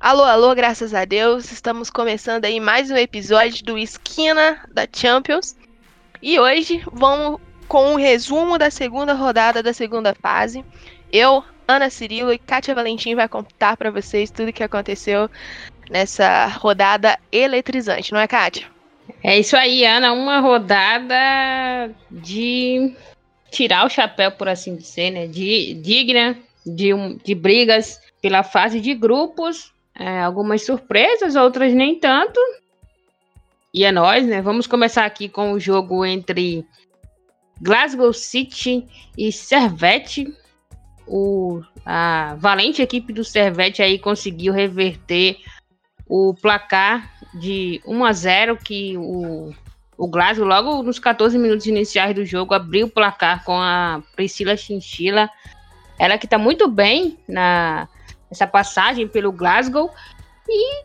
Alô, alô, graças a Deus, estamos começando aí mais um episódio do Esquina da Champions. E hoje vamos com um resumo da segunda rodada da segunda fase. Eu, Ana Cirilo e Kátia Valentim vai contar para vocês tudo o que aconteceu nessa rodada eletrizante, não é, Kátia? É isso aí, Ana, uma rodada de tirar o chapéu, por assim dizer, né? De digna de, um, de brigas pela fase de grupos é, algumas surpresas, outras nem tanto. E é nós, né? Vamos começar aqui com o jogo entre Glasgow City e Servette. O, a valente equipe do Servette aí conseguiu reverter o placar de 1 a 0 que o, o Glasgow, logo nos 14 minutos iniciais do jogo, abriu o placar com a Priscila Chinchilla. Ela que está muito bem na essa passagem pelo Glasgow. E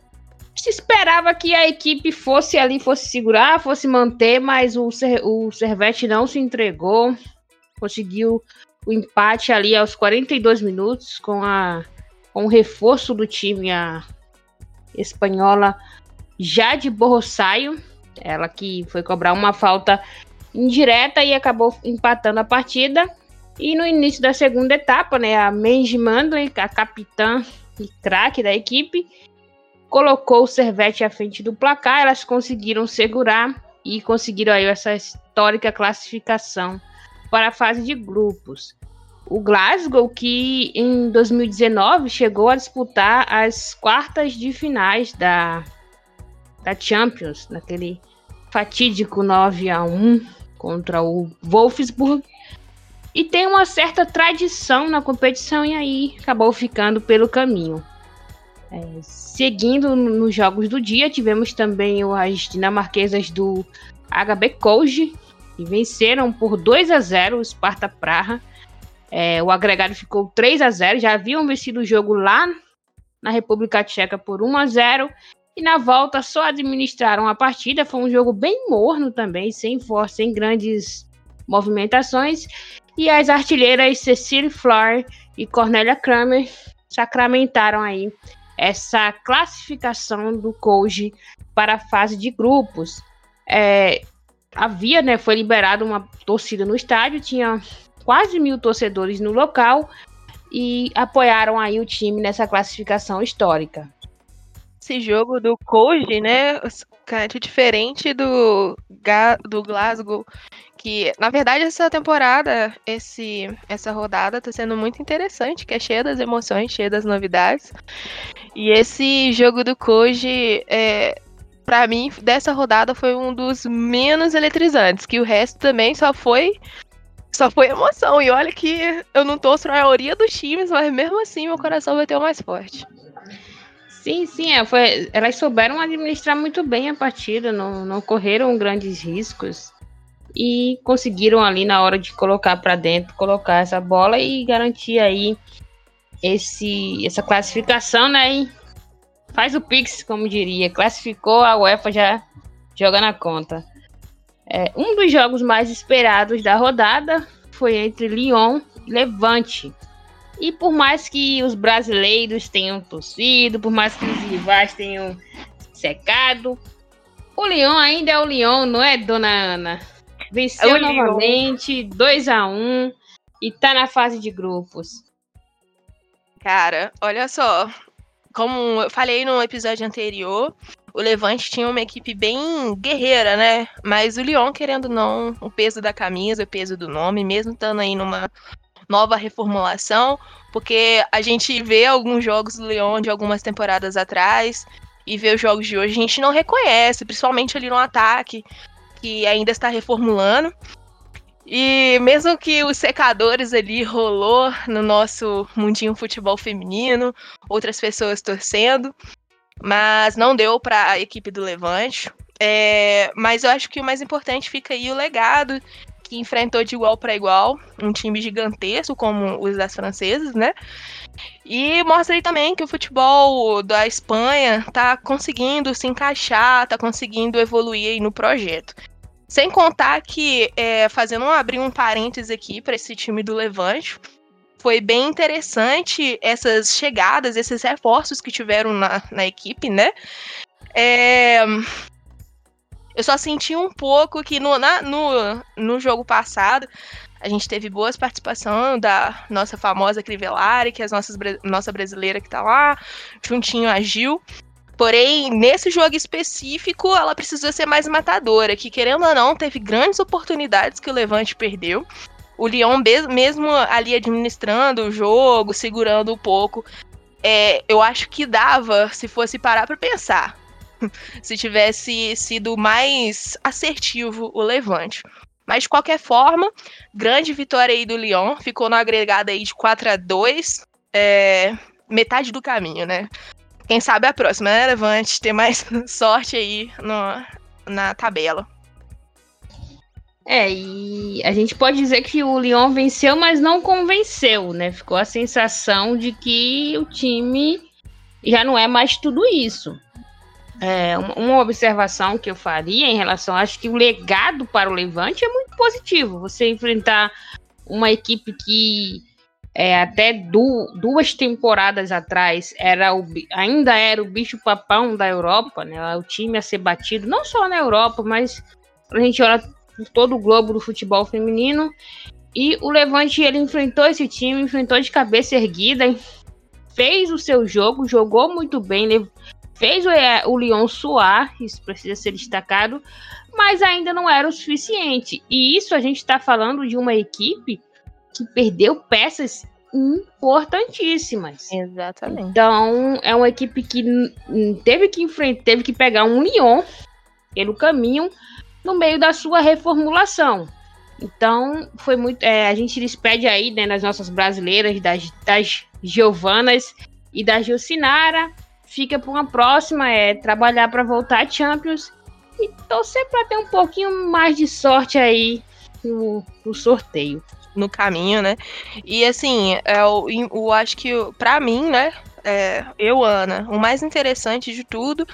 se esperava que a equipe fosse ali, fosse segurar, fosse manter, mas o, o Servette não se entregou, conseguiu o empate ali aos 42 minutos com, a, com o reforço do time, a espanhola Jade Borrossaio, ela que foi cobrar uma falta indireta e acabou empatando a partida. E no início da segunda etapa, né, a Mandy Mandley, a capitã e craque da equipe, colocou o Servette à frente do placar. Elas conseguiram segurar e conseguiram aí essa histórica classificação para a fase de grupos. O Glasgow, que em 2019 chegou a disputar as quartas de finais da, da Champions, naquele fatídico 9 a 1 contra o Wolfsburg, e tem uma certa tradição na competição e aí acabou ficando pelo caminho. É, seguindo nos jogos do dia, tivemos também as dinamarquesas do HB Koji, que venceram por 2 a 0 o Sparta Praha. É, o agregado ficou 3 a 0 já haviam vencido o jogo lá na República Tcheca por 1 a 0 e na volta só administraram a partida. Foi um jogo bem morno também, sem força, sem grandes movimentações. E as artilheiras Cecily Flor e Cornélia Kramer sacramentaram aí essa classificação do Koji para a fase de grupos. É, havia, né, foi liberada uma torcida no estádio, tinha quase mil torcedores no local e apoiaram aí o time nessa classificação histórica. Esse jogo do Koji, né, é diferente do, do Glasgow que, na verdade, essa temporada, esse, essa rodada tá sendo muito interessante, que é cheia das emoções, cheia das novidades. E esse jogo do Koji, é, para mim, dessa rodada foi um dos menos eletrizantes, que o resto também só foi só foi emoção. E olha que eu não torço a maioria dos times, mas mesmo assim meu coração vai ter o mais forte. Sim, sim, é, foi, elas souberam administrar muito bem a partida, não, não correram grandes riscos e conseguiram ali na hora de colocar para dentro, colocar essa bola e garantir aí esse essa classificação, né? E faz o Pix, como diria, classificou a UEFA já joga na conta. É, um dos jogos mais esperados da rodada foi entre Lyon e Levante. E por mais que os brasileiros tenham torcido, por mais que os rivais tenham secado, o Lyon ainda é o Lyon, não é, dona Ana? Venceu é novamente, 2 a 1 e tá na fase de grupos. Cara, olha só. Como eu falei no episódio anterior, o Levante tinha uma equipe bem guerreira, né? Mas o Lyon, querendo não, o peso da camisa, o peso do nome, mesmo estando aí numa nova reformulação, porque a gente vê alguns jogos do Lyon de algumas temporadas atrás e vê os jogos de hoje, a gente não reconhece, principalmente ali no ataque que ainda está reformulando. E mesmo que os secadores ali rolou no nosso mundinho futebol feminino, outras pessoas torcendo, mas não deu para a equipe do Levante. É, mas eu acho que o mais importante fica aí o legado que enfrentou de igual para igual um time gigantesco como os das francesas, né? E mostra aí também que o futebol da Espanha tá conseguindo se encaixar, tá conseguindo evoluir aí no projeto. Sem contar que, é, fazendo um, abrir um parênteses aqui para esse time do Levante, foi bem interessante essas chegadas, esses reforços que tiveram na, na equipe, né? É, eu só senti um pouco que no, na, no, no jogo passado a gente teve boas participações da nossa famosa Crivellari, que é a nossa, nossa brasileira que tá lá, juntinho a Gil. Porém, nesse jogo específico, ela precisou ser mais matadora, que querendo ou não, teve grandes oportunidades que o Levante perdeu. O Lyon, mesmo ali administrando o jogo, segurando um pouco, é, eu acho que dava se fosse parar para pensar. se tivesse sido mais assertivo o Levante. Mas de qualquer forma, grande vitória aí do Lyon, ficou no agregado aí de 4 a 2 é, metade do caminho, né? Quem sabe a próxima, né, Levante, ter mais sorte aí no, na tabela. É, e a gente pode dizer que o Lyon venceu, mas não convenceu, né? Ficou a sensação de que o time já não é mais tudo isso. É, uma observação que eu faria em relação, acho que o legado para o Levante é muito positivo. Você enfrentar uma equipe que é, até du duas temporadas atrás era o, ainda era o bicho papão da Europa, né? O time a ser batido, não só na Europa, mas a gente olha por todo o globo do futebol feminino. E o Levante ele enfrentou esse time, enfrentou de cabeça erguida, fez o seu jogo, jogou muito bem, fez o, é, o Lyon suar, isso precisa ser destacado, mas ainda não era o suficiente. E isso a gente está falando de uma equipe que perdeu peças importantíssimas. Exatamente. Então, é uma equipe que teve que enfrentar, teve que pegar um Lyon pelo caminho no meio da sua reformulação. Então, foi muito. É, a gente despede aí, né, nas nossas brasileiras, das, das Giovanas e da Gilcinara. Fica para uma próxima, é trabalhar para voltar a Champions e torcer para ter um pouquinho mais de sorte aí no, no sorteio. No caminho, né? E assim, eu, é eu acho que para mim, né, é, eu, Ana, o mais interessante de tudo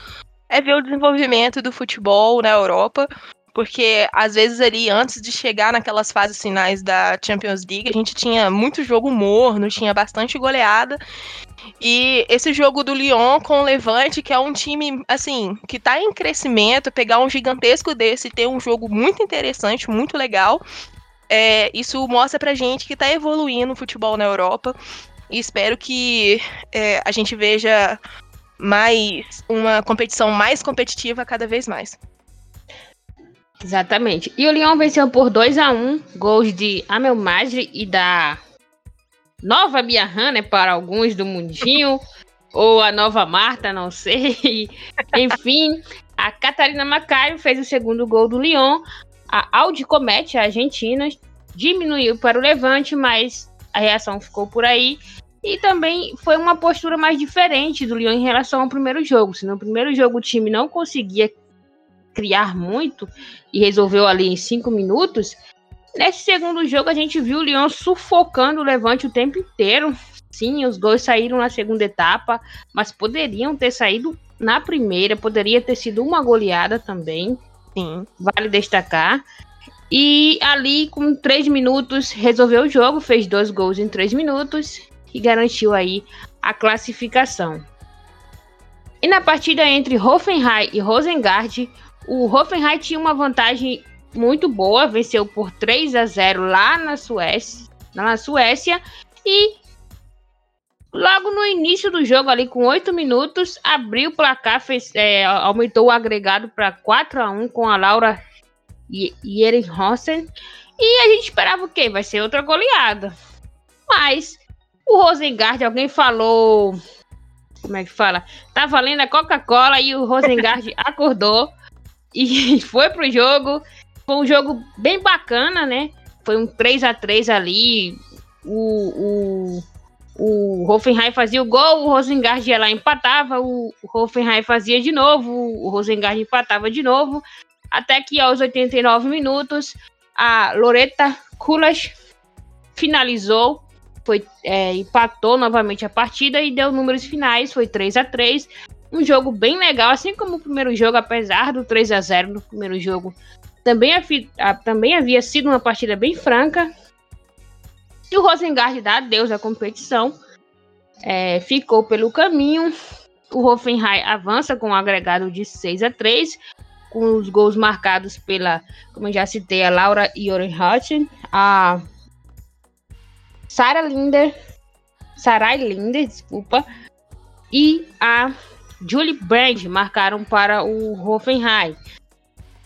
é ver o desenvolvimento do futebol na Europa, porque às vezes ali, antes de chegar naquelas fases finais da Champions League, a gente tinha muito jogo morno, tinha bastante goleada. E esse jogo do Lyon com o Levante, que é um time, assim, que tá em crescimento, pegar um gigantesco desse e ter um jogo muito interessante, muito legal, é, isso mostra pra gente que tá evoluindo o futebol na Europa. E espero que é, a gente veja mais uma competição mais competitiva cada vez mais. Exatamente. E o Lyon venceu por 2 a 1 gols de Amel Madri e da nova Biarran, né, para alguns do mundinho, ou a nova Marta, não sei. Enfim, a Catarina Macario fez o segundo gol do Lyon. A Audi Comete, a Argentina, diminuiu para o Levante, mas a reação ficou por aí. E também foi uma postura mais diferente do Lyon em relação ao primeiro jogo. Se no primeiro jogo o time não conseguia criar muito e resolveu ali em cinco minutos. Nesse segundo jogo, a gente viu o Lyon sufocando o Levante o tempo inteiro. Sim, os gols saíram na segunda etapa, mas poderiam ter saído na primeira, poderia ter sido uma goleada também. Sim, vale destacar. E ali, com três minutos, resolveu o jogo, fez dois gols em três minutos e garantiu aí a classificação. E na partida entre Hoffenheim e Rosengard, o Hoffenheim tinha uma vantagem muito boa, venceu por 3 a 0 lá na Suécia, na Suécia e logo no início do jogo ali com 8 minutos, abriu o placar, fez, é, aumentou o agregado para 4 a 1 com a Laura Ehrenhausen e a gente esperava o quê? Vai ser outra goleada. Mas o Rosengard, alguém falou como é que fala? Tá valendo a Coca-Cola e o Rosengard acordou e foi pro jogo. Foi um jogo bem bacana, né? Foi um 3 a 3 ali. O, o, o Hoffenheim fazia o gol, o Rosengard ia lá empatava, o, o Hoffenheim fazia de novo, o Rosengard empatava de novo. Até que aos 89 minutos, a Loreta Kulas finalizou, foi, é, empatou novamente a partida e deu números finais, foi 3 a 3 um jogo bem legal, assim como o primeiro jogo, apesar do 3 a 0 no primeiro jogo. Também, havia, também havia sido uma partida bem franca. E o Rosengard dá adeus à competição, é, ficou pelo caminho. O Hoffenheim avança com um agregado de 6 a 3, com os gols marcados pela, como eu já citei, a Laura Jorenhotten, a Sarah Linder, Sarai Linder, desculpa, e a Julie Brand marcaram para o Hoffenheim.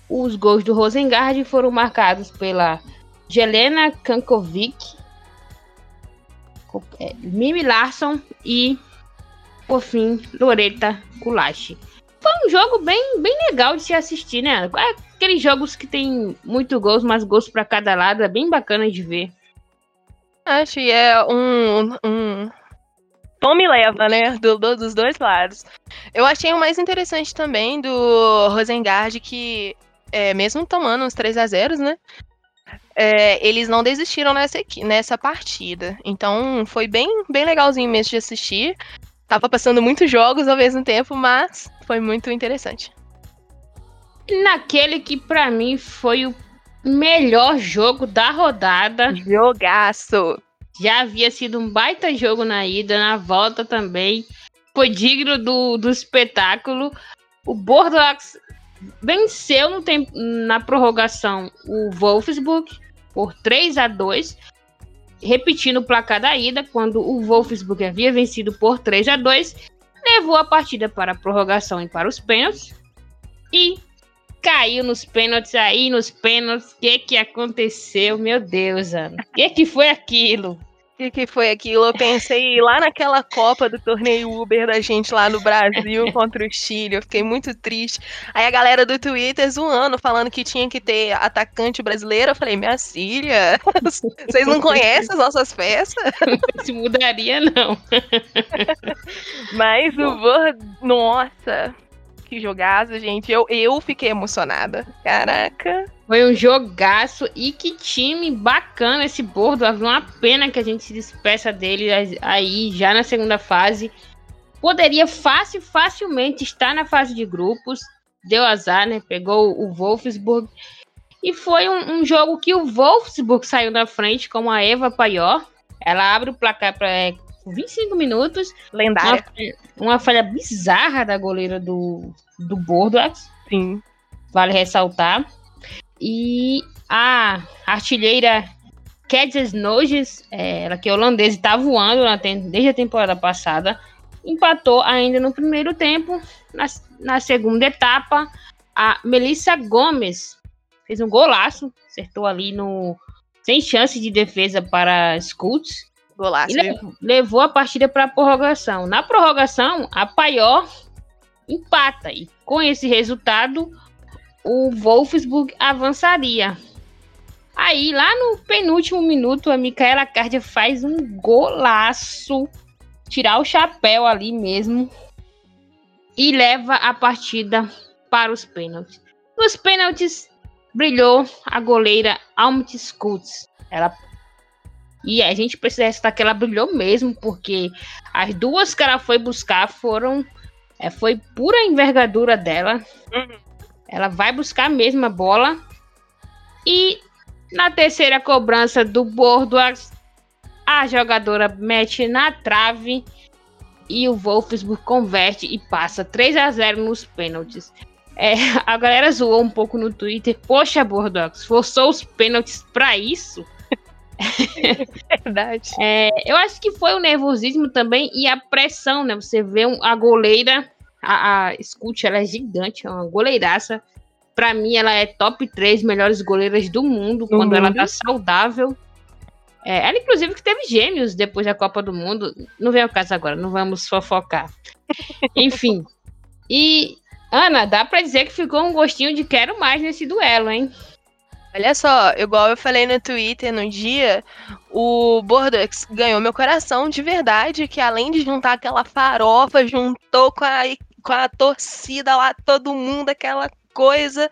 Os gols do Rosengard foram marcados pela Jelena Kankovic, é, Mimi Larson e, por fim, Loreta Kulashi. Foi um jogo bem, bem legal de se assistir, né? É aqueles jogos que tem muito gols, mas gols para cada lado, é bem bacana de ver. Acho que é um, um tome leva, né? Do, do, dos dois lados. Eu achei o mais interessante também do Rosengard que, é, mesmo tomando uns 3 a 0 né? É, eles não desistiram nessa, nessa partida. Então foi bem, bem legalzinho mesmo de assistir. Tava passando muitos jogos ao mesmo tempo, mas foi muito interessante. Naquele que para mim foi o melhor jogo da rodada. Jogaço! Já havia sido um baita jogo na ida, na volta também. Foi digno do, do espetáculo. O Bordeaux venceu no tempo, na prorrogação o Wolfsburg por 3 a 2 repetindo o placar da ida, quando o Wolfsburg havia vencido por 3 a 2 levou a partida para a prorrogação e para os pênaltis. E caiu nos pênaltis aí, nos pênaltis. O que que aconteceu? Meu Deus, Ana. O que que foi aquilo? O que, que foi aquilo? Eu pensei lá naquela Copa do torneio Uber da gente lá no Brasil contra o Chile. Eu fiquei muito triste. Aí a galera do Twitter zoando, falando que tinha que ter atacante brasileiro. Eu falei, minha filha, vocês não conhecem as nossas peças? Não se mudaria, não. Mas o Vor... Nossa, que jogaço, gente. Eu, eu fiquei emocionada. Caraca. Foi um jogaço e que time bacana esse bordo. Uma pena que a gente se despeça dele aí já na segunda fase. Poderia fácil, facilmente estar na fase de grupos. Deu azar, né? Pegou o Wolfsburg. E foi um, um jogo que o Wolfsburg saiu na frente com a Eva Paior. Ela abre o placar para é, 25 minutos. Lendária. Uma, uma, falha bizarra da goleira do, do Bordeaux. Sim. Vale ressaltar. E a artilheira Kedges Noges, é, ela que é holandesa, está voando na, desde a temporada passada, empatou ainda no primeiro tempo. Na, na segunda etapa, a Melissa Gomes fez um golaço, acertou ali no sem chance de defesa para Skulls. Golaço. Levou, levou a partida para a prorrogação. Na prorrogação, a Paior empata. E com esse resultado, o Wolfsburg avançaria. Aí, lá no penúltimo minuto, a Micaela Cardia faz um golaço. Tirar o chapéu ali mesmo. E leva a partida para os pênaltis. Nos pênaltis, brilhou a goleira Almut Skutz. Ela e a gente precisa ressaltar que ela brilhou mesmo, porque as duas que ela foi buscar foram. É, foi pura envergadura dela. Uhum. Ela vai buscar mesmo a bola. E na terceira cobrança do bordo, a jogadora mete na trave e o Wolfsburg converte e passa 3 a 0 nos pênaltis. É, a galera zoou um pouco no Twitter. Poxa, Bordox, forçou os pênaltis para isso? Verdade. É, eu acho que foi o nervosismo também e a pressão, né? Você vê um, a goleira a, a Scoot, ela é gigante, é uma goleiraça. Pra mim, ela é top 3 melhores goleiras do mundo do quando mundo. ela tá saudável. É, ela, inclusive, que teve gêmeos depois da Copa do Mundo. Não vem ao caso agora, não vamos fofocar. Enfim. E, Ana, dá pra dizer que ficou um gostinho de quero mais nesse duelo, hein? Olha só, igual eu falei no Twitter no dia, o Bordeaux ganhou meu coração de verdade, que além de juntar aquela farofa, juntou com a com a torcida lá, todo mundo, aquela coisa.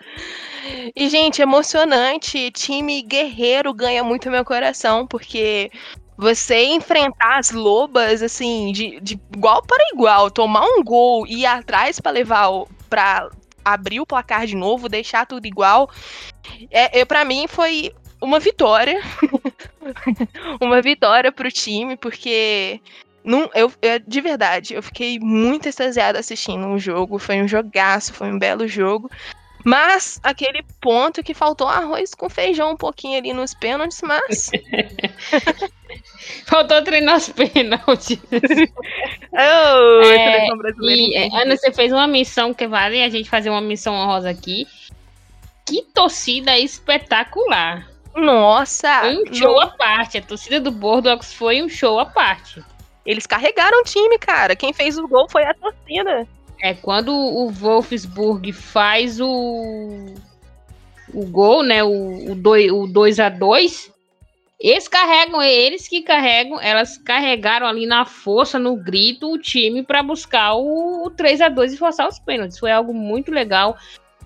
E, gente, emocionante. Time guerreiro ganha muito meu coração, porque você enfrentar as lobas, assim, de, de igual para igual, tomar um gol e ir atrás para levar para abrir o placar de novo, deixar tudo igual. É, é para mim foi uma vitória. uma vitória pro time, porque não, eu, eu, de verdade, eu fiquei muito extasiada assistindo um jogo. Foi um jogaço, foi um belo jogo. Mas aquele ponto que faltou arroz com feijão um pouquinho ali nos pênaltis, mas. faltou treinar os pênaltis. oh, é, e, é, Ana, você fez uma missão que vale a gente fazer uma missão honrosa aqui. Que torcida espetacular! Nossa! Foi um show no... à parte. A torcida do Bordeaux foi um show à parte. Eles carregaram o time, cara. Quem fez o gol foi a torcida. É quando o Wolfsburg faz o o gol, né? O, o 2 o dois a 2 eles carregam, eles que carregam, elas carregaram ali na força, no grito, o time para buscar o, o 3 a 2 e forçar os pênaltis. Foi algo muito legal.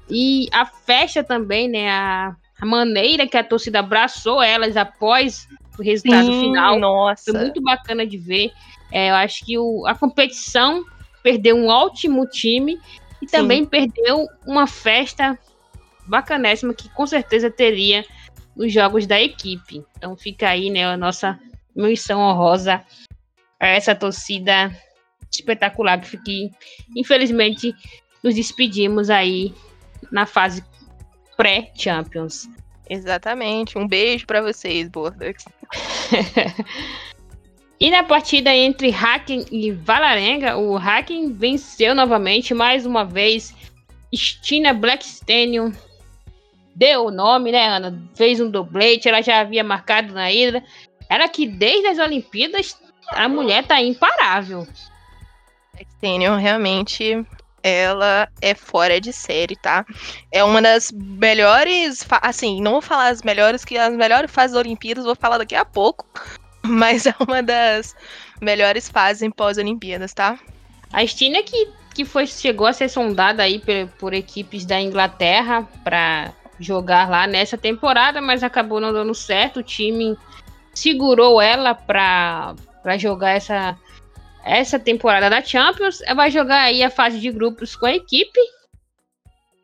E a festa também, né? A, a maneira que a torcida abraçou elas após o resultado Sim, final. Nossa. Foi muito bacana de ver. É, eu acho que o, a competição perdeu um ótimo time e Sim. também perdeu uma festa bacanésima que com certeza teria nos jogos da equipe. Então fica aí, né, a nossa missão honrosa a essa torcida espetacular que infelizmente nos despedimos aí na fase pré-Champions. Exatamente. Um beijo para vocês, Bordeaux. E na partida entre Hacken e Valarenga, o Hacken venceu novamente, mais uma vez. Stina Blackstenium deu o nome, né, Ana? Fez um doblete, ela já havia marcado na ida. Ela que desde as Olimpíadas a mulher tá imparável. Blackstenium realmente ela é fora de série, tá? É uma das melhores, assim, não vou falar as melhores, que as melhores fases das Olimpíadas, vou falar daqui a pouco. Mas é uma das melhores fases em pós-Olimpíadas, tá? A Estina que, que foi, chegou a ser sondada aí por, por equipes da Inglaterra para jogar lá nessa temporada, mas acabou não dando certo. O time segurou ela para jogar essa, essa temporada da Champions. Ela vai jogar aí a fase de grupos com a equipe.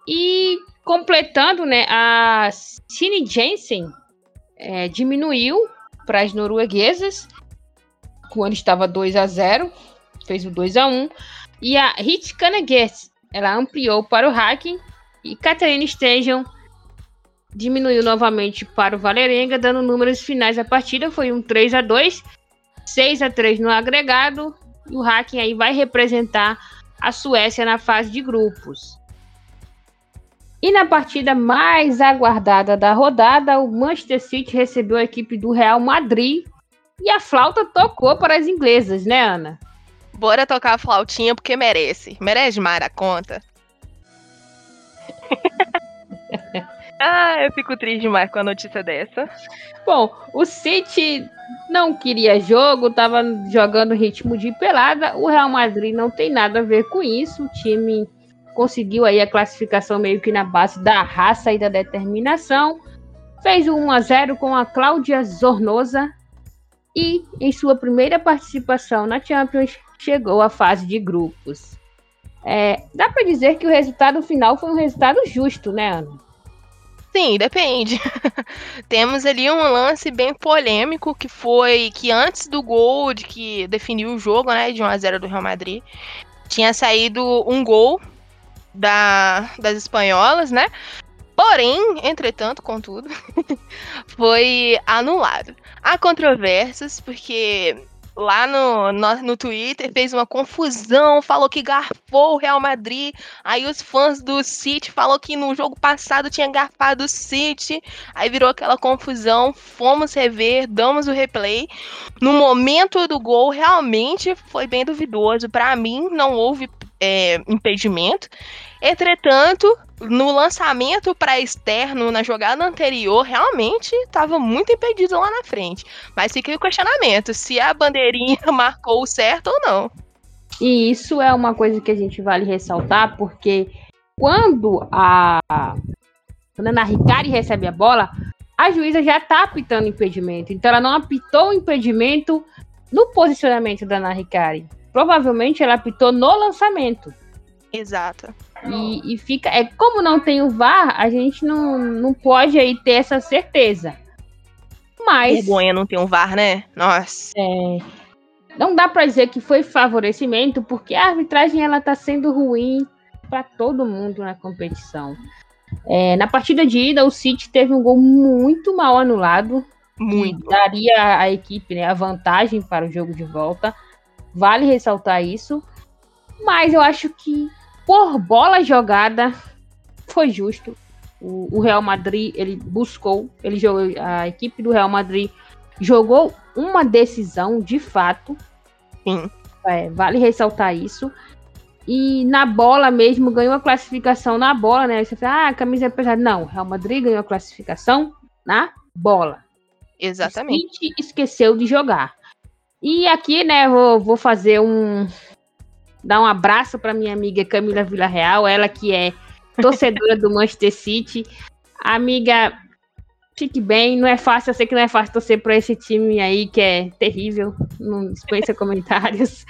E completando, né, a Cine Jensen é, diminuiu para as norueguesas, quando estava 2 a 0 fez o 2 a 1 E a Hit Kaneges, ela ampliou para o Hacking. E Catarina Stejan diminuiu novamente para o Valerenga, dando números finais da partida. Foi um 3 a 2 6 a 3 no agregado. E o Hacking aí vai representar a Suécia na fase de grupos. E na partida mais aguardada da rodada, o Manchester City recebeu a equipe do Real Madrid e a flauta tocou para as inglesas, né, Ana? Bora tocar a flautinha porque merece. Merece demais a conta. ah, eu fico triste demais com a notícia dessa. Bom, o City não queria jogo, estava jogando ritmo de pelada. O Real Madrid não tem nada a ver com isso. O time conseguiu aí a classificação meio que na base da raça e da determinação. Fez o 1 a 0 com a Cláudia Zornosa e em sua primeira participação na Champions chegou à fase de grupos. É, dá para dizer que o resultado final foi um resultado justo, né, Ana? Sim, depende. Temos ali um lance bem polêmico que foi que antes do gol de que definiu o jogo, né, de 1 a 0 do Real Madrid, tinha saído um gol da, das espanholas, né? Porém, entretanto, contudo, foi anulado. Há controvérsias, porque lá no, no, no, Twitter fez uma confusão, falou que garfou o Real Madrid. Aí os fãs do City falou que no jogo passado tinha garfado o City. Aí virou aquela confusão. Fomos rever, damos o replay. No momento do gol, realmente foi bem duvidoso. Para mim, não houve é, impedimento. Entretanto, no lançamento para externo, na jogada anterior, realmente estava muito impedido lá na frente. Mas fica o questionamento se a bandeirinha marcou certo ou não. E isso é uma coisa que a gente vale ressaltar, porque quando a, quando a Ana Ricari recebe a bola, a juíza já está apitando impedimento. Então ela não apitou o impedimento no posicionamento da Ana Ricari. Provavelmente ela apitou no lançamento. Exato. E, e, fica. É como não tem o VAR, a gente não, não pode aí ter essa certeza. Mas. Vergonha não ter um VAR, né? Nossa. É, não dá para dizer que foi favorecimento, porque a arbitragem ela tá sendo ruim para todo mundo na competição. É, na partida de ida, o City teve um gol muito mal anulado. Muito. Daria à equipe né, a vantagem para o jogo de volta. Vale ressaltar isso. Mas eu acho que por bola jogada foi justo. O, o Real Madrid ele buscou, ele jogou, a equipe do Real Madrid jogou uma decisão de fato. Sim. É, vale ressaltar isso. E na bola mesmo, ganhou a classificação na bola, né? Você fala, ah, a camisa é pesada. Não, Real Madrid ganhou a classificação na bola. Exatamente. Esqueceu de jogar. E aqui, né, vou, vou fazer um. Dar um abraço para minha amiga Camila Villarreal, ela que é torcedora do Manchester City. Amiga, fique bem, não é fácil, eu sei que não é fácil torcer para esse time aí que é terrível. Não dispensa comentários.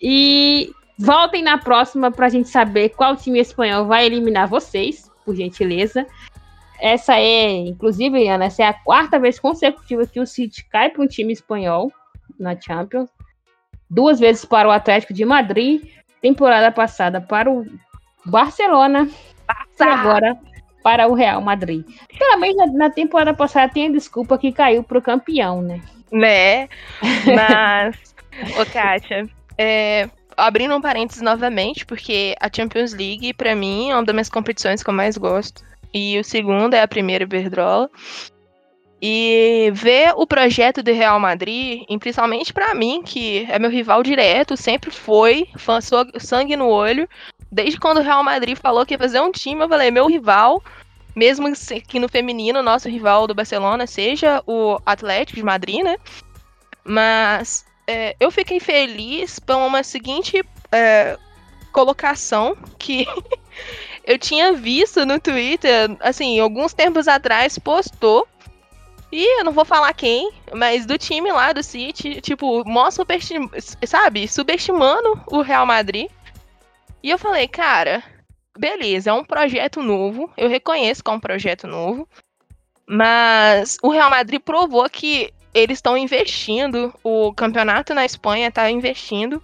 E Voltem na próxima para a gente saber qual time espanhol vai eliminar vocês, por gentileza. Essa é, inclusive, Ana, essa é a quarta vez consecutiva que o City cai para um time espanhol na Champions. Duas vezes para o Atlético de Madrid, temporada passada para o Barcelona e agora para o Real Madrid. Pelo menos na, na temporada passada tem a desculpa que caiu para o campeão, né? Né? Mas, ô Kátia, é, abrindo um parênteses novamente, porque a Champions League, para mim, é uma das minhas competições que eu mais gosto. E o segundo é a primeira Iberdrola. E ver o projeto do Real Madrid, principalmente para mim, que é meu rival direto, sempre foi, fã, sangue no olho. Desde quando o Real Madrid falou que ia fazer um time, eu falei, meu rival, mesmo que no feminino, nosso rival do Barcelona seja o Atlético de Madrid, né? Mas é, eu fiquei feliz por uma seguinte é, colocação que eu tinha visto no Twitter, assim, alguns tempos atrás, postou. E eu não vou falar quem, mas do time lá do City, tipo, mostra, sabe, subestimando o Real Madrid. E eu falei, cara, beleza, é um projeto novo, eu reconheço que é um projeto novo, mas o Real Madrid provou que eles estão investindo, o campeonato na Espanha está investindo.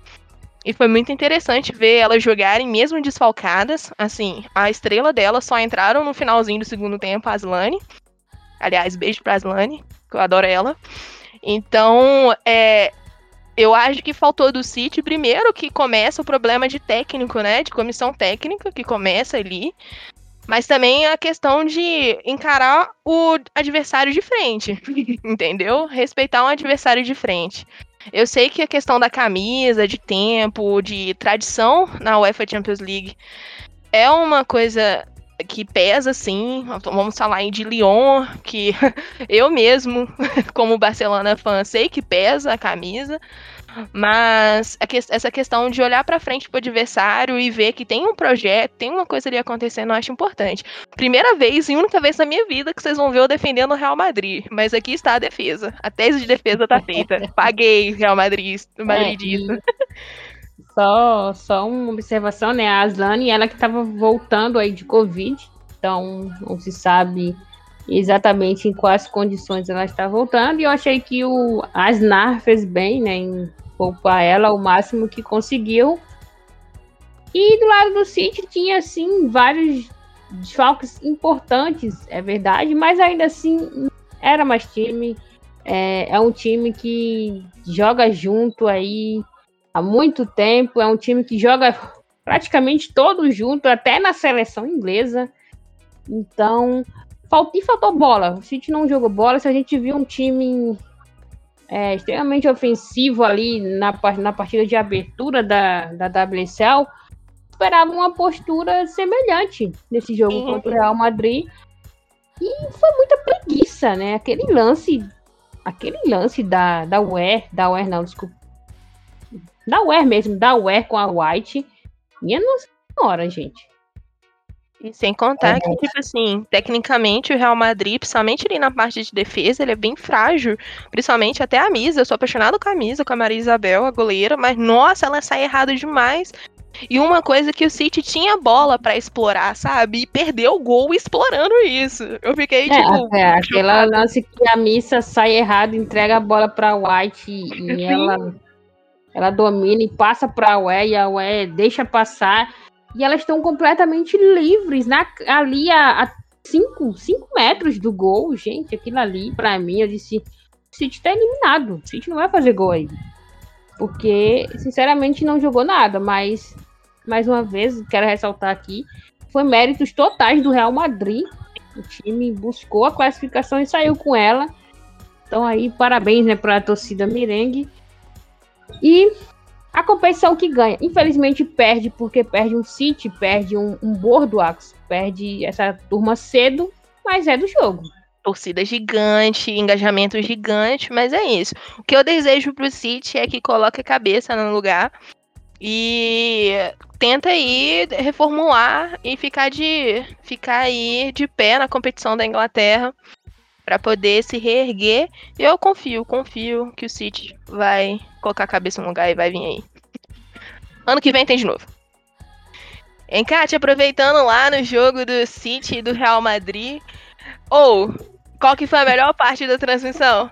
E foi muito interessante ver elas jogarem mesmo desfalcadas. Assim, a estrela delas só entraram no finalzinho do segundo tempo, a Aslane. Aliás, beijo pra Aslane, que eu adoro ela. Então, é, eu acho que faltou do City, primeiro que começa o problema de técnico, né? De comissão técnica, que começa ali mas também a questão de encarar o adversário de frente, entendeu? Respeitar um adversário de frente. Eu sei que a questão da camisa, de tempo, de tradição na UEFA Champions League é uma coisa que pesa, sim. Vamos falar de Lyon, que eu mesmo, como Barcelona fã, sei que pesa a camisa. Mas que, essa questão de olhar para frente pro adversário e ver que tem um projeto, tem uma coisa ali acontecendo, eu acho importante. Primeira vez e única vez na minha vida que vocês vão ver eu defendendo o Real Madrid. Mas aqui está a defesa. A tese de defesa tá feita. Paguei Real Madrid, Madridista. É, só, só uma observação, né? A Aslane, ela que estava voltando aí de Covid, então não se sabe exatamente em quais condições ela está voltando. E eu achei que o Asnar fez bem, né, em poupar ela o máximo que conseguiu. E do lado do City tinha assim vários desfalques importantes, é verdade, mas ainda assim era mais time. É, é um time que joga junto aí há muito tempo, é um time que joga praticamente todo junto, até na seleção inglesa. Então, e faltou bola. O City não jogou bola. Se a gente viu um time é, extremamente ofensivo ali na, na partida de abertura da, da WSL, esperava uma postura semelhante nesse jogo Sim. contra o Real Madrid. E foi muita preguiça, né? Aquele lance, aquele lance da, da UER, da UER não, desculpa. Da UER mesmo, da UER com a White. Minha nossa senhora, gente. E sem contar é. que, tipo assim, tecnicamente o Real Madrid, principalmente ali na parte de defesa, ele é bem frágil. Principalmente até a Misa. Eu sou apaixonado com a Misa, com a Maria Isabel, a goleira, mas nossa, ela sai errada demais. E uma coisa que o City tinha bola para explorar, sabe? E perdeu o gol explorando isso. Eu fiquei, é, tipo. É, aquela lance que a missa sai errado, entrega a bola pra White e ela, ela domina e passa pra Ué, e a Ué deixa passar. E elas estão completamente livres na, ali a 5 metros do gol, gente. Aquilo ali, pra mim, eu disse: o City tá eliminado. O City não vai fazer gol aí. Porque, sinceramente, não jogou nada, mas mais uma vez, quero ressaltar aqui, foi méritos totais do Real Madrid. O time buscou a classificação e saiu com ela. Então aí, parabéns, né, para a torcida merengue. E a competição que ganha, infelizmente perde porque perde um City, perde um, um perde essa turma cedo, mas é do jogo torcida gigante, engajamento gigante, mas é isso. O que eu desejo pro City é que coloque a cabeça no lugar e tenta aí reformular e ficar de ficar aí de pé na competição da Inglaterra para poder se reerguer. Eu confio, confio que o City vai colocar a cabeça no lugar e vai vir aí. Ano que vem tem de novo. Encate, aproveitando lá no jogo do City e do Real Madrid, ou, qual que foi a melhor parte da transmissão?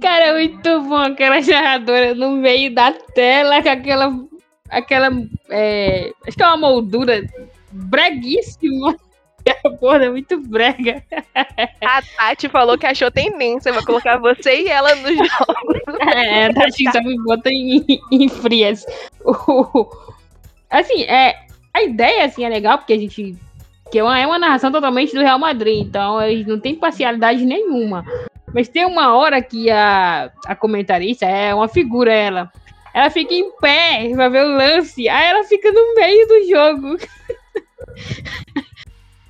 Cara, é muito bom aquela narradora no meio da tela com aquela. aquela é, acho que é uma moldura breguíssima. Porra, é muito brega. A Tati falou que achou tendência. Vai colocar você e ela no jogo. É, a Tati só me bota em, em frias. assim, é, a ideia assim, é legal, porque a gente que é uma, é uma narração totalmente do Real Madrid, então eles não tem parcialidade nenhuma. Mas tem uma hora que a, a comentarista é uma figura, ela. Ela fica em pé pra ver o lance, aí ela fica no meio do jogo.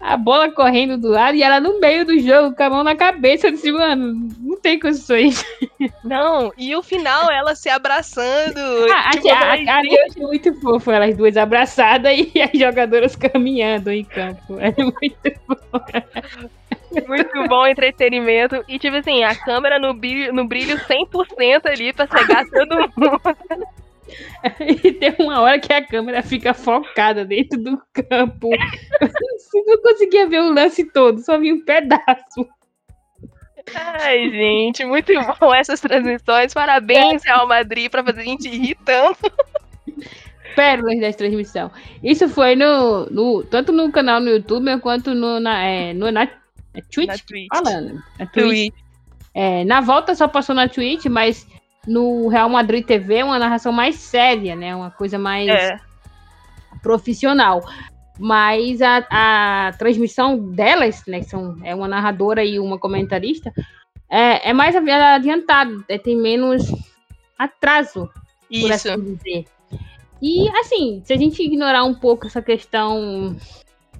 a bola correndo do lado e ela no meio do jogo, com a mão na cabeça. Eu disse, mano, não tem condições. Não, e o final, ela se abraçando. Ah, tipo, a, a, a, achei muito fofo, elas duas abraçadas e as jogadoras caminhando em campo. É muito bom. Muito bom entretenimento. E, tipo assim, a câmera no brilho, no brilho 100% ali pra cegar todo mundo. E tem uma hora que a câmera fica focada dentro do campo. Eu não conseguia ver o lance todo, só vi um pedaço. Ai, gente, muito bom essas transmissões. Parabéns, Real Madrid, pra fazer a gente rir tanto. Pérolas da transmissão. Isso foi no, no, tanto no canal no YouTube quanto no, na, é, no, na, é Twitch? Na Twitch. Falando. Na Twitch. Twitch. É, na volta só passou na Twitch, mas no Real Madrid TV é uma narração mais séria, né? Uma coisa mais é. profissional. Mas a, a transmissão delas, né? São, é uma narradora e uma comentarista, é, é mais adiantado, é, tem menos atraso, Isso. por assim dizer. E assim, se a gente ignorar um pouco essa questão,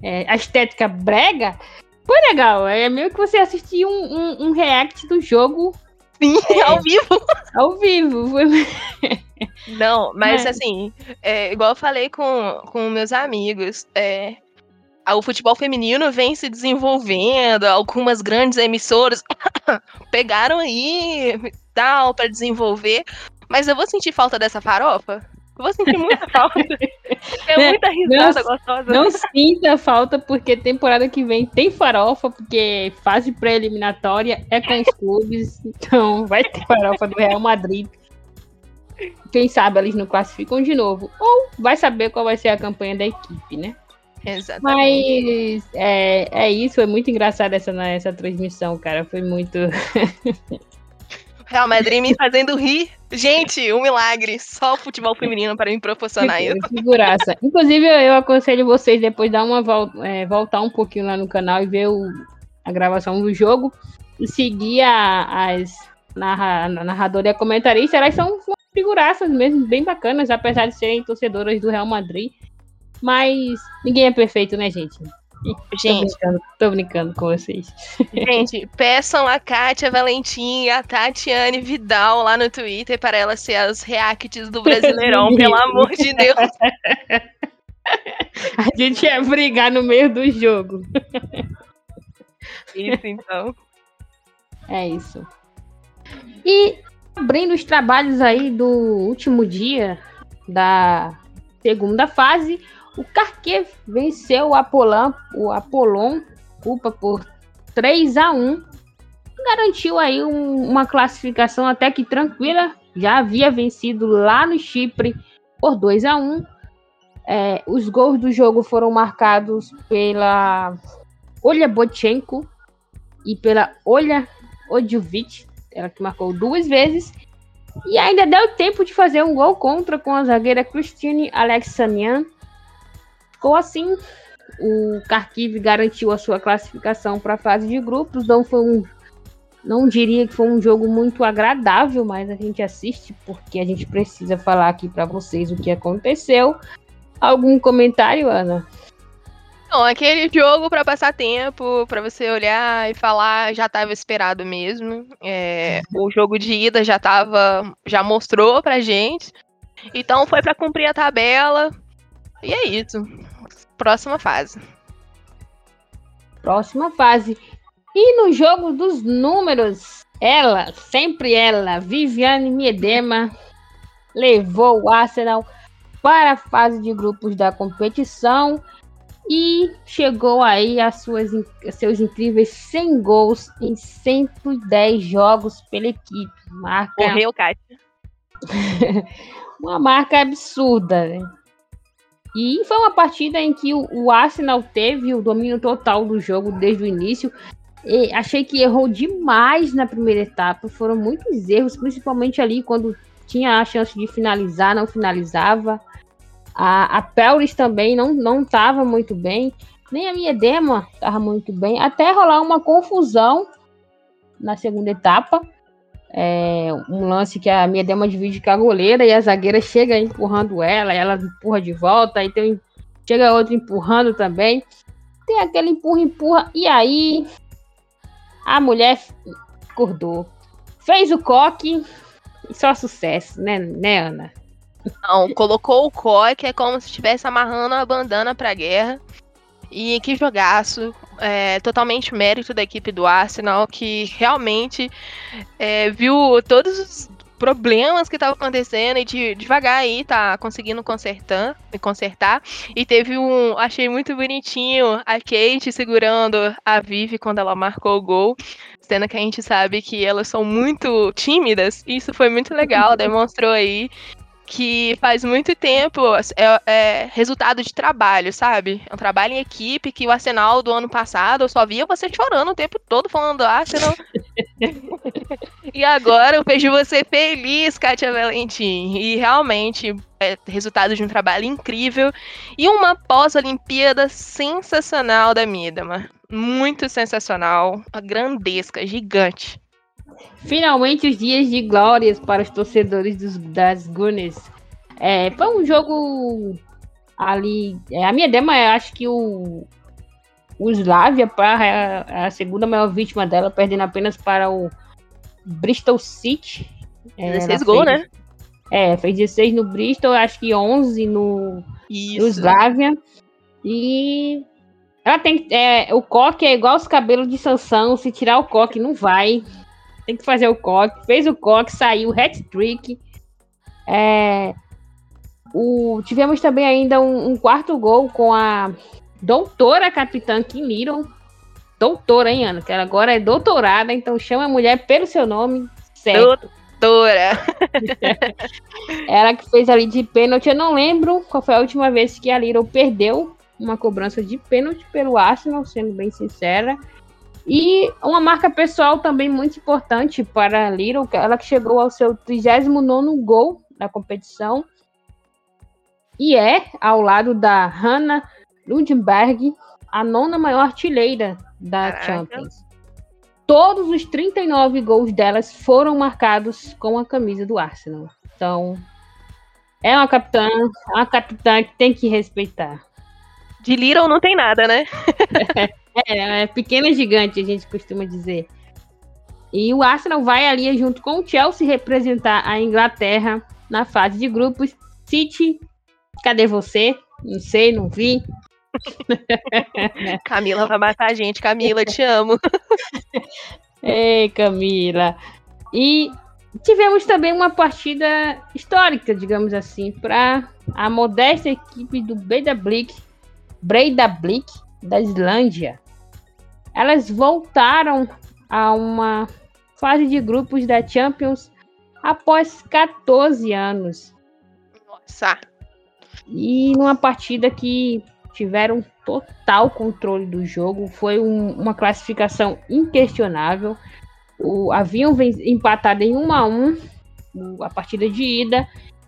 é, a estética brega, foi legal. É meio que você assistir um, um, um react do jogo Sim, é, ao vivo. Ao vivo. Não, mas é. assim, é, igual eu falei com, com meus amigos, é, o futebol feminino vem se desenvolvendo, algumas grandes emissoras pegaram aí tal para desenvolver, mas eu vou sentir falta dessa farofa? Vou sentir muita falta. É muita risada não, gostosa. Não sinta falta, porque temporada que vem tem farofa, porque fase pré-eliminatória é com os clubes. Então vai ter farofa do Real Madrid. Quem sabe eles não classificam de novo. Ou vai saber qual vai ser a campanha da equipe, né? Exatamente. Mas é, é isso, foi muito engraçado essa, essa transmissão, cara. Foi muito. Real Madrid me fazendo rir. Gente, um milagre. Só o futebol feminino para me proporcionar isso. Figuraça. Inclusive, eu aconselho vocês depois dar uma volta, é, voltar um pouquinho lá no canal e ver o, a gravação do jogo e seguir a, as narra, narradora e a comentarista. Elas são figuraças mesmo, bem bacanas, apesar de serem torcedoras do Real Madrid. Mas ninguém é perfeito, né, gente? Gente, tô brincando, tô brincando com vocês. Gente, peçam a Kátia Valentim e a Tatiane Vidal lá no Twitter para elas ser as reacts do Brasileirão, pelo amor de Deus. A gente ia brigar no meio do jogo. Isso, então. É isso. E abrindo os trabalhos aí do último dia da segunda fase, o Kharkiv venceu o Apollon, o culpa por 3 a 1 garantiu aí um, uma classificação até que tranquila. Já havia vencido lá no Chipre por 2 a 1 é, Os gols do jogo foram marcados pela Olha Botchenko e pela Olha Odjovic, ela que marcou duas vezes. E ainda deu tempo de fazer um gol contra com a zagueira Christine Alexanian. Ficou assim. O Kharkiv garantiu a sua classificação para a fase de grupos. Não foi um não diria que foi um jogo muito agradável, mas a gente assiste porque a gente precisa falar aqui para vocês o que aconteceu. Algum comentário, Ana? Não, aquele jogo para passar tempo, para você olhar e falar, já estava esperado mesmo. É, o jogo de ida já tava, já mostrou pra gente. Então foi para cumprir a tabela. E é isso. Próxima fase. Próxima fase. E no jogo dos números, ela, sempre ela, Viviane Miedema, levou o Arsenal para a fase de grupos da competição e chegou aí a suas, a seus incríveis 100 gols em 110 jogos pela equipe. Marca... Morreu, Kátia. uma marca absurda, né? E foi uma partida em que o, Arsenal teve o domínio total do jogo desde o início. E achei que errou demais na primeira etapa. Foram muitos erros, principalmente ali quando tinha a chance de finalizar, não finalizava. A, a também não não estava muito bem. Nem a minha Dema estava muito bem. Até rolar uma confusão na segunda etapa. É, um lance que a minha Dema divide com a goleira e a zagueira chega empurrando ela, ela empurra de volta, aí tem, chega outro empurrando também. Tem aquele empurra, empurra, e aí a mulher acordou. Fez o coque e só sucesso, né, né, Ana? Não, colocou o coque, é como se estivesse amarrando a bandana pra guerra. E que jogaço. É, totalmente mérito da equipe do Arsenal, que realmente é, viu todos os problemas que estavam acontecendo e de, devagar aí tá conseguindo consertar, consertar. E teve um, achei muito bonitinho a Kate segurando a Vivi quando ela marcou o gol, sendo que a gente sabe que elas são muito tímidas. Isso foi muito legal, demonstrou aí que faz muito tempo é, é, resultado de trabalho, sabe? É um trabalho em equipe que o Arsenal do ano passado eu só via você chorando o tempo todo falando Arsenal. e agora eu vejo você feliz, Kátia Valentim. E realmente é resultado de um trabalho incrível e uma pós-Olimpíada sensacional da Midama. Muito sensacional, a grandesca, gigante. Finalmente os dias de glórias para os torcedores dos, das Gunners. É, foi um jogo ali. É, a minha dema, eu acho que o, o Slavia para a, a, segunda maior vítima dela, perdendo apenas para o Bristol City. 16 é, gols, né? É, fez 16 no Bristol, acho que 11 no, no Slavia. E ela tem é, o coque é igual os cabelos de Sansão, se tirar o coque não vai tem que fazer o coque. Fez o coque, saiu, hat-trick. É, o, tivemos também ainda um, um, quarto gol com a doutora capitã Kim Little. Doutora, hein, Ana? Que ela agora é doutorada, então chama a mulher pelo seu nome certo. Doutora. ela que fez ali de pênalti. Eu não lembro qual foi a última vez que a Little perdeu uma cobrança de pênalti pelo Arsenal, sendo bem sincera. E uma marca pessoal também muito importante para a Little, ela que chegou ao seu 39 gol na competição. E é, ao lado da Hannah Lundberg, a nona maior artilheira da Caraca. Champions. Todos os 39 gols delas foram marcados com a camisa do Arsenal. Então, é uma capitã, uma capitã que tem que respeitar. De Little não tem nada, né? É, é pequena gigante, a gente costuma dizer. E o Arsenal vai ali junto com o Chelsea representar a Inglaterra na fase de grupos. City, cadê você? Não sei, não vi. Camila vai matar a gente. Camila, te amo. Ei, Camila. E tivemos também uma partida histórica, digamos assim, para a modesta equipe do Breidablik, Breidablik da Islândia. Elas voltaram a uma fase de grupos da Champions após 14 anos. Nossa! E numa partida que tiveram total controle do jogo, foi um, uma classificação inquestionável. O, haviam empatado em 1 a 1 a partida de ida.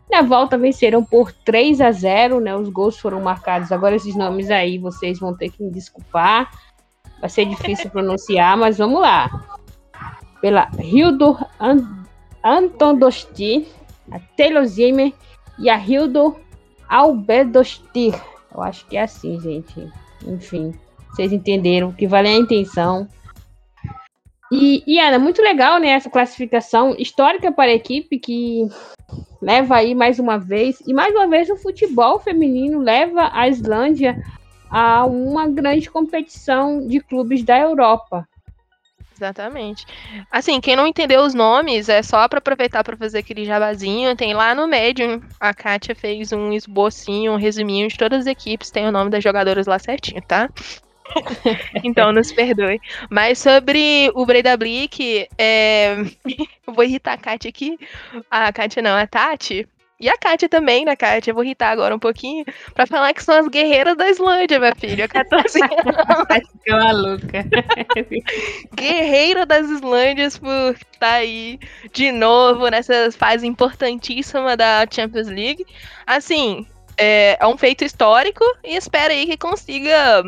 Na volta venceram por 3 a 0, né? Os gols foram marcados. Agora esses nomes aí vocês vão ter que me desculpar. Vai ser difícil pronunciar, mas vamos lá. Pela Hildur Anton Dosti, a Taylor Zimmer e a Hildur Albedostir. Eu acho que é assim, gente. Enfim, vocês entenderam que vale a intenção. E, e Ana, muito legal, né? Essa classificação histórica para a equipe que leva aí mais uma vez, e mais uma vez o futebol feminino leva a Islândia a uma grande competição de clubes da Europa. Exatamente. Assim, quem não entendeu os nomes, é só para aproveitar para fazer aquele jabazinho. Tem lá no Medium, a Kátia fez um esbocinho, um resuminho de todas as equipes, tem o nome das jogadoras lá certinho, tá? então, nos perdoe. Mas sobre o Breda Blick, é... vou irritar a Kátia aqui. A Kátia não, a Tati. E a Kátia também, né, Kátia? Eu vou irritar agora um pouquinho pra falar que são as guerreiras da Islândia, minha filha. 14 anos. que maluca. Guerreira das Islândias por estar tá aí de novo nessa fase importantíssima da Champions League. Assim, é, é um feito histórico e espero aí que consiga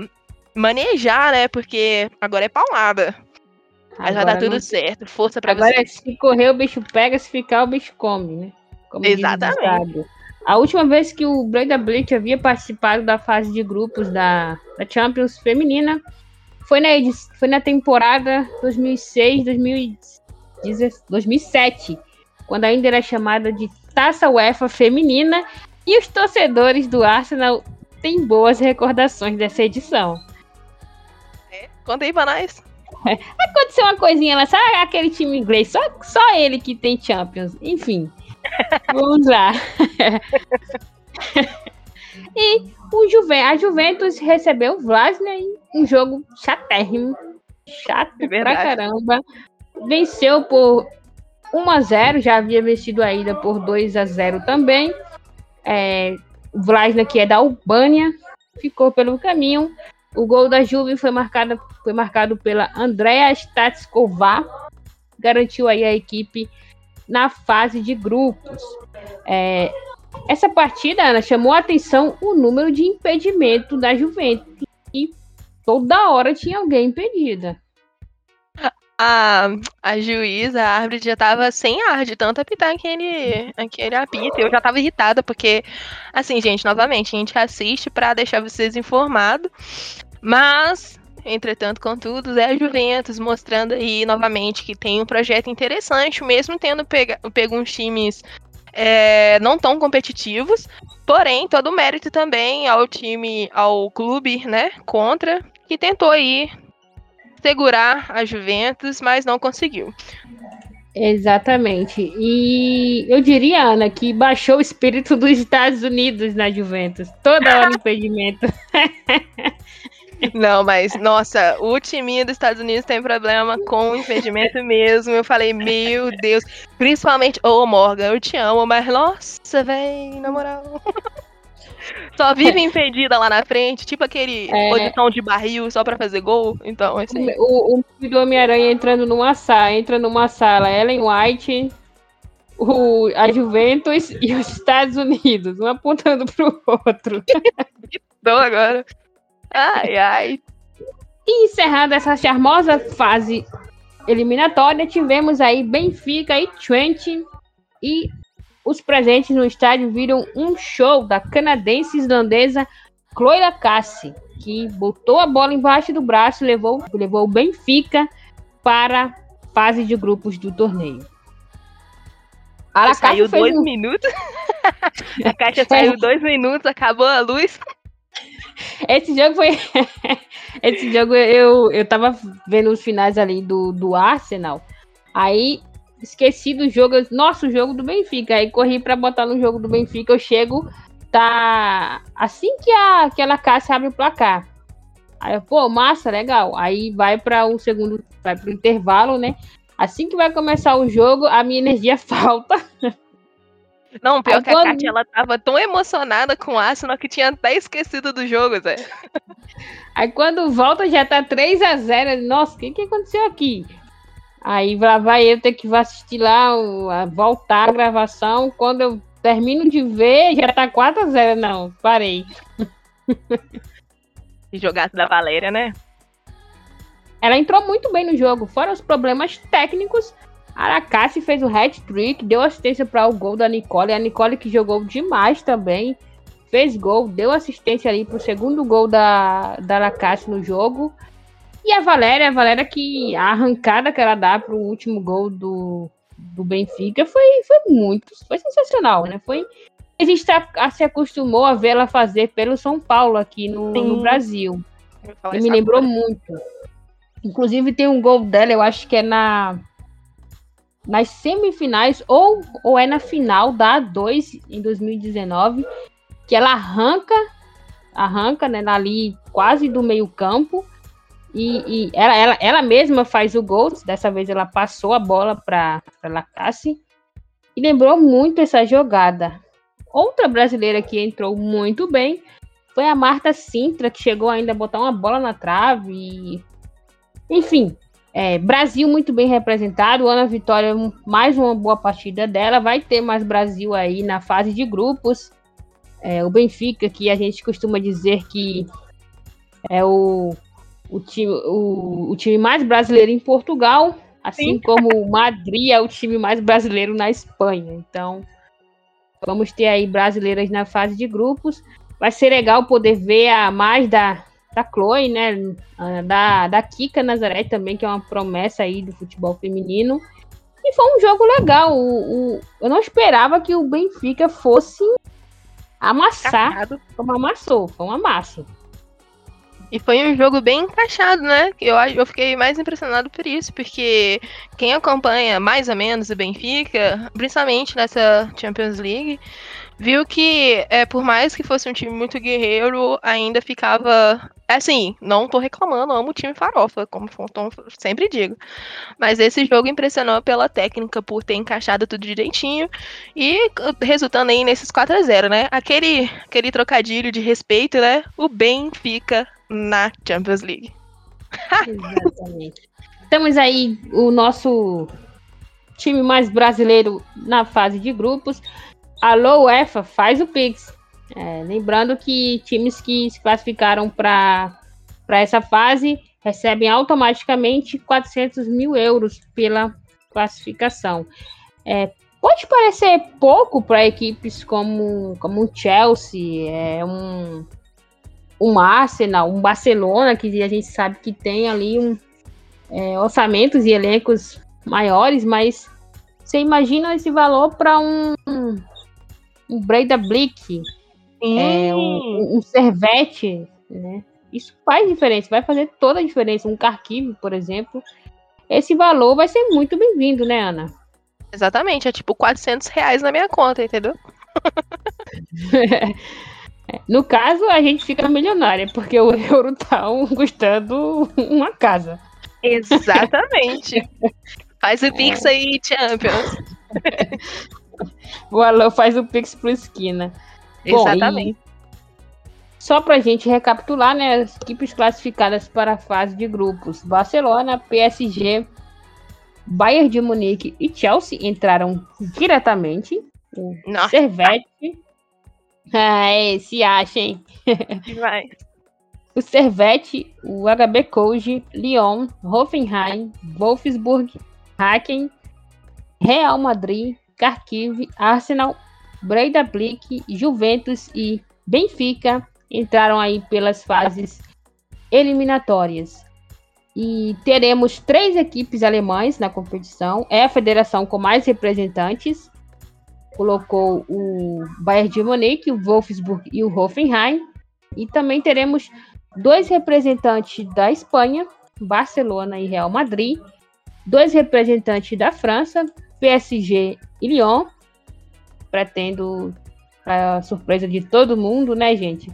manejar, né? Porque agora é palmada. Mas vai dar tudo não... certo. Força pra agora, você. Agora, se correr, o bicho pega, se ficar, o bicho come, né? Como Exatamente. A última vez que o Breda Blake havia participado da fase de grupos da, da Champions feminina foi na, foi na temporada 2006, 2007, quando ainda era chamada de Taça UEFA Feminina, e os torcedores do Arsenal têm boas recordações dessa edição. Conta aí pra nós. Aconteceu uma coisinha lá, sabe aquele time inglês? Só, só ele que tem Champions. Enfim, vamos lá. e o Juve, a Juventus recebeu o Vlasnia em um jogo chatérrimo. Chato é pra caramba. Venceu por 1 a 0 já havia vencido a ida por 2 a 0 também. É, o Vlasnia, que é da Albânia, ficou pelo caminho. O gol da Juve foi marcado, foi marcado pela Andrea Statskova, garantiu aí a equipe na fase de grupos. É, essa partida, Ana, chamou a atenção o número de impedimento da Juventus, e toda hora tinha alguém impedida. A, a juíza, a já tava sem ar de tanto apitar aquele, aquele apito. Eu já tava irritada, porque, assim, gente, novamente, a gente assiste para deixar vocês informados. Mas, entretanto, contudo, é a Juventus mostrando aí novamente que tem um projeto interessante, mesmo tendo pego, pego uns times é, não tão competitivos. Porém, todo o mérito também ao time, ao clube, né, contra, que tentou aí segurar a Juventus, mas não conseguiu. Exatamente. E eu diria, Ana, que baixou o espírito dos Estados Unidos na Juventus. Toda hora impedimento. Não, mas, nossa, o time dos Estados Unidos tem problema com o impedimento mesmo. Eu falei, meu Deus. Principalmente, ô oh, Morgan, eu te amo, mas nossa, velho, na moral. Só vive impedida lá na frente, tipo aquele é... posição de barril só pra fazer gol. Então, assim. O, o do Homem-Aranha entrando numa sala, entra numa sala, Ellen White, o, a Juventus e os Estados Unidos, um apontando pro outro. Então agora. Ai, ai. E encerrando essa charmosa fase eliminatória, tivemos aí Benfica e Trent. E os presentes no estádio viram um show da canadense islandesa Chloe Cassi, que botou a bola embaixo do braço e levou, levou o Benfica para a fase de grupos do torneio. A saiu dois um... minutos. a caixa saiu dois minutos, acabou a luz. Esse jogo foi. Esse jogo eu, eu tava vendo os finais ali do, do Arsenal. Aí esqueci do jogo, nosso jogo do Benfica. Aí corri para botar no jogo do Benfica. Eu chego, tá assim que a, aquela caixa abre o placar. Aí, eu, pô, massa, legal. Aí vai para o segundo, vai para o intervalo, né? Assim que vai começar o jogo, a minha energia falta. Não, pior Aí, que a Kátia, ela tava tão emocionada com o Arsenal que tinha até esquecido do jogo, Zé. Aí quando volta já tá 3 a 0 Nossa, o que que aconteceu aqui? Aí lá vai eu ter que assistir lá, voltar a gravação. Quando eu termino de ver, já tá 4 a 0 Não, parei. E jogasse da Valéria, né? Ela entrou muito bem no jogo, fora os problemas técnicos. Aracassi fez o hat-trick, deu assistência para o gol da Nicole. A Nicole que jogou demais também. Fez gol, deu assistência ali para o segundo gol da, da Aracassi no jogo. E a Valéria, a Valéria que a arrancada que ela dá para o último gol do, do Benfica foi, foi muito, foi sensacional, né? Foi a gente tá, se acostumou a ver ela fazer pelo São Paulo aqui no, no Brasil. E me lembrou agora. muito. Inclusive tem um gol dela, eu acho que é na nas semifinais ou, ou é na final da A2 em 2019, que ela arranca arranca né, ali quase do meio campo e, e ela, ela, ela mesma faz o gol, dessa vez ela passou a bola para Lacasse e lembrou muito essa jogada. Outra brasileira que entrou muito bem foi a Marta Sintra, que chegou ainda a botar uma bola na trave. E... Enfim, é, Brasil muito bem representado. Ana Vitória, mais uma boa partida dela. Vai ter mais Brasil aí na fase de grupos. É, o Benfica, que a gente costuma dizer que é o, o, time, o, o time mais brasileiro em Portugal, assim Sim. como o Madrid é o time mais brasileiro na Espanha. Então, Vamos ter aí brasileiras na fase de grupos. Vai ser legal poder ver a mais da, da Chloe, né? Da, da Kika Nazaré também, que é uma promessa aí do futebol feminino. E foi um jogo legal. O, o eu não esperava que o Benfica fosse amassar como amassou. Foi uma massa. E foi um jogo bem encaixado, né? Eu, eu fiquei mais impressionado por isso, porque quem acompanha mais ou menos o Benfica, principalmente nessa Champions League, viu que, é, por mais que fosse um time muito guerreiro, ainda ficava. Assim, não tô reclamando, amo o time farofa, como sempre digo. Mas esse jogo impressionou pela técnica, por ter encaixado tudo direitinho e resultando aí nesses 4 a 0 né? Aquele, aquele trocadilho de respeito, né? O Benfica na Champions League. Exatamente. Temos aí o nosso time mais brasileiro na fase de grupos. Alô, UEFA, faz o Pix. É, lembrando que times que se classificaram para essa fase recebem automaticamente 400 mil euros pela classificação. É, pode parecer pouco para equipes como, como o Chelsea, é um, um Arsenal, um Barcelona, que a gente sabe que tem ali um, é, orçamentos e elencos maiores, mas você imagina esse valor para um, um Breda Blick, é, um, um Servete, né? Isso faz diferença, vai fazer toda a diferença. Um Kharkiv, por exemplo, esse valor vai ser muito bem-vindo, né, Ana? Exatamente, é tipo 400 reais na minha conta, entendeu? No caso, a gente fica milionária, porque o euro tá custando uma casa. Exatamente. faz o Pix aí, Champions. o Alô faz o Pix pro esquina. Exatamente. Bom, só pra gente recapitular, né? As equipes classificadas para a fase de grupos: Barcelona, PSG, Bayern de Munique e Chelsea entraram diretamente. O Nossa. Servete ah, se achem. Demais. o Servette, o HB Koji, Lyon, Hoffenheim, Wolfsburg, Haken, Real Madrid, Kharkiv, Arsenal, Breidablik, Juventus e Benfica entraram aí pelas fases eliminatórias. E teremos três equipes alemães na competição. É a federação com mais representantes colocou o Bayern de Munique, o Wolfsburg e o Hoffenheim. E também teremos dois representantes da Espanha, Barcelona e Real Madrid, dois representantes da França, PSG e Lyon. Pretendo a surpresa de todo mundo, né, gente?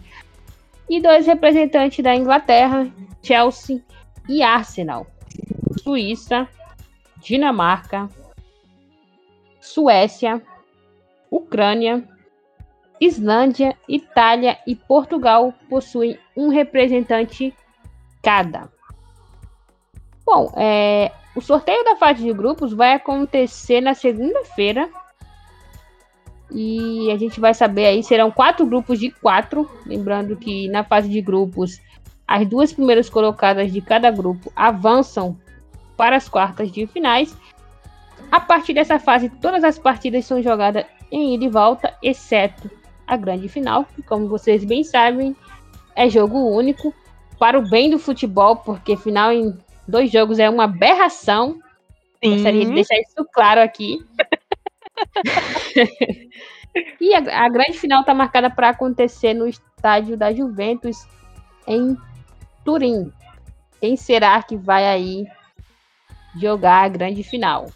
E dois representantes da Inglaterra, Chelsea e Arsenal. Suíça, Dinamarca, Suécia, Ucrânia, Islândia, Itália e Portugal possuem um representante cada. Bom, é, o sorteio da fase de grupos vai acontecer na segunda-feira. E a gente vai saber aí, serão quatro grupos de quatro. Lembrando que na fase de grupos, as duas primeiras colocadas de cada grupo avançam para as quartas de finais. A partir dessa fase, todas as partidas são jogadas em ida e volta, exceto a grande final, que, como vocês bem sabem, é jogo único para o bem do futebol, porque final em dois jogos é uma aberração. Sim. Gostaria de deixar isso claro aqui. e a, a, grande final está marcada para acontecer no estádio da Juventus em Turim. Quem será que vai aí jogar a grande final?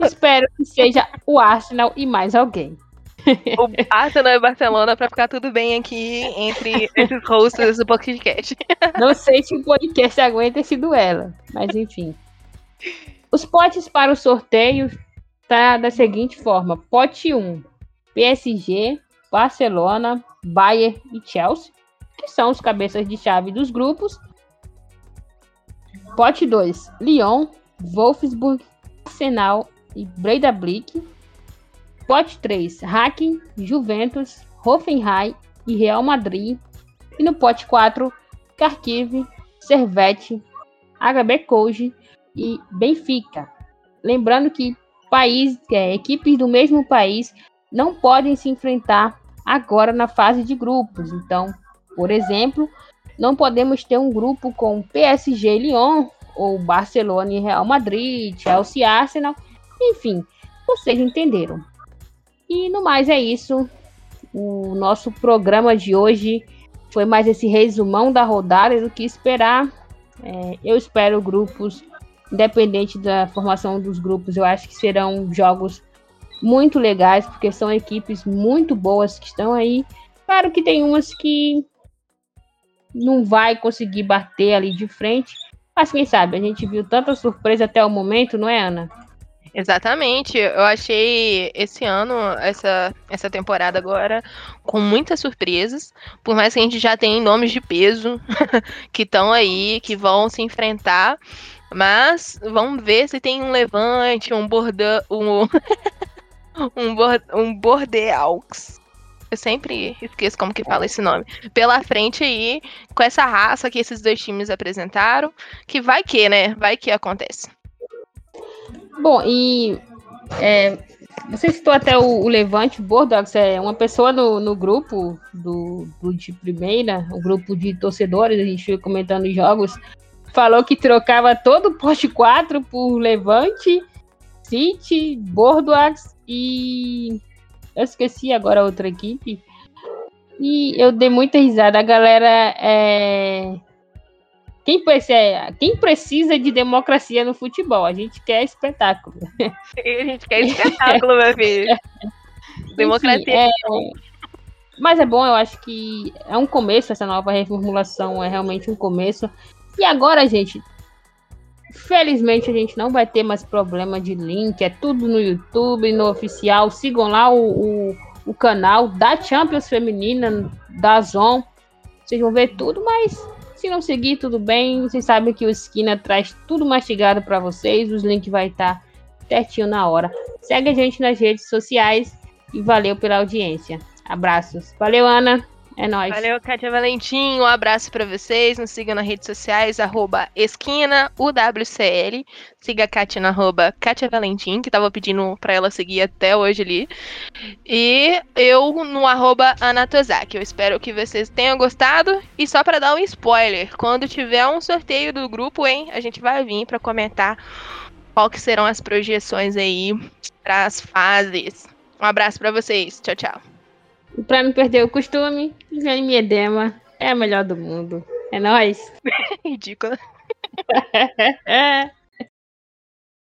Espero que seja o Arsenal e mais alguém. O Arsenal e Barcelona para ficar tudo bem aqui entre esses hosts do podcast. Não sei se o podcast aguenta esse duelo, mas enfim. Os potes para o sorteio tá da seguinte forma: pote 1, PSG, Barcelona, Bayern e Chelsea, que são os cabeças de chave dos grupos. Pote 2, Lyon, Wolfsburg, Arsenal e Breidablik. Pote 3, Hacking, Juventus, Hoffenheim e Real Madrid. E no pote 4, Kharkiv, Servette, HB Koji e Benfica. Lembrando que país, é, equipes do mesmo país não podem se enfrentar agora na fase de grupos. Então, por exemplo, não podemos ter um grupo com PSG Lyon, ou Barcelona e Real Madrid, Chelsea Arsenal, enfim, vocês entenderam. E no mais é isso. O nosso programa de hoje foi mais esse resumão da rodada do que esperar. É, eu espero grupos, independente da formação dos grupos, eu acho que serão jogos muito legais, porque são equipes muito boas que estão aí. Claro que tem umas que não vai conseguir bater ali de frente, mas quem sabe, a gente viu tanta surpresa até o momento, não é, Ana? Exatamente. Eu achei esse ano, essa, essa temporada agora, com muitas surpresas. Por mais que a gente já tenha nomes de peso que estão aí, que vão se enfrentar. Mas vamos ver se tem um levante, um bordão. Um, um, bord, um bordeaux. Eu sempre esqueço como que fala esse nome. Pela frente aí, com essa raça que esses dois times apresentaram, que vai que, né? Vai que acontece. Bom, e é, você citou até o, o Levante, Bordox é uma pessoa no, no grupo do, do de primeira, o um grupo de torcedores, a gente foi comentando os jogos, falou que trocava todo o poste 4 por Levante, City, Bordoax e eu esqueci agora outra equipe. E eu dei muita risada. A galera é. Quem precisa, quem precisa de democracia no futebol? A gente quer espetáculo. A gente quer espetáculo, meu filho. Democracia. Enfim, é... Mas é bom, eu acho que é um começo, essa nova reformulação é realmente um começo. E agora, gente, Felizmente a gente não vai ter mais problema de link, é tudo no YouTube, no oficial. Sigam lá o, o, o canal da Champions Feminina, da Zon. Vocês vão ver tudo, mas se não seguir, tudo bem. Vocês sabem que o Esquina traz tudo mastigado para vocês. Os links vai estar tá certinho na hora. Segue a gente nas redes sociais e valeu pela audiência. Abraços. Valeu, Ana. É nóis. Valeu, Kátia Valentim. Um abraço para vocês. Nos sigam nas redes sociais, arroba esquina, UWCL. Siga a Kátia na arroba Kátia Valentim, que tava pedindo pra ela seguir até hoje ali. E eu no arroba Anatozaki. Eu espero que vocês tenham gostado. E só para dar um spoiler, quando tiver um sorteio do grupo, hein, a gente vai vir para comentar qual que serão as projeções aí para as fases. Um abraço para vocês. Tchau, tchau. Pra não perder o costume, Jane Edema é a melhor do mundo. É nóis. Ridícula.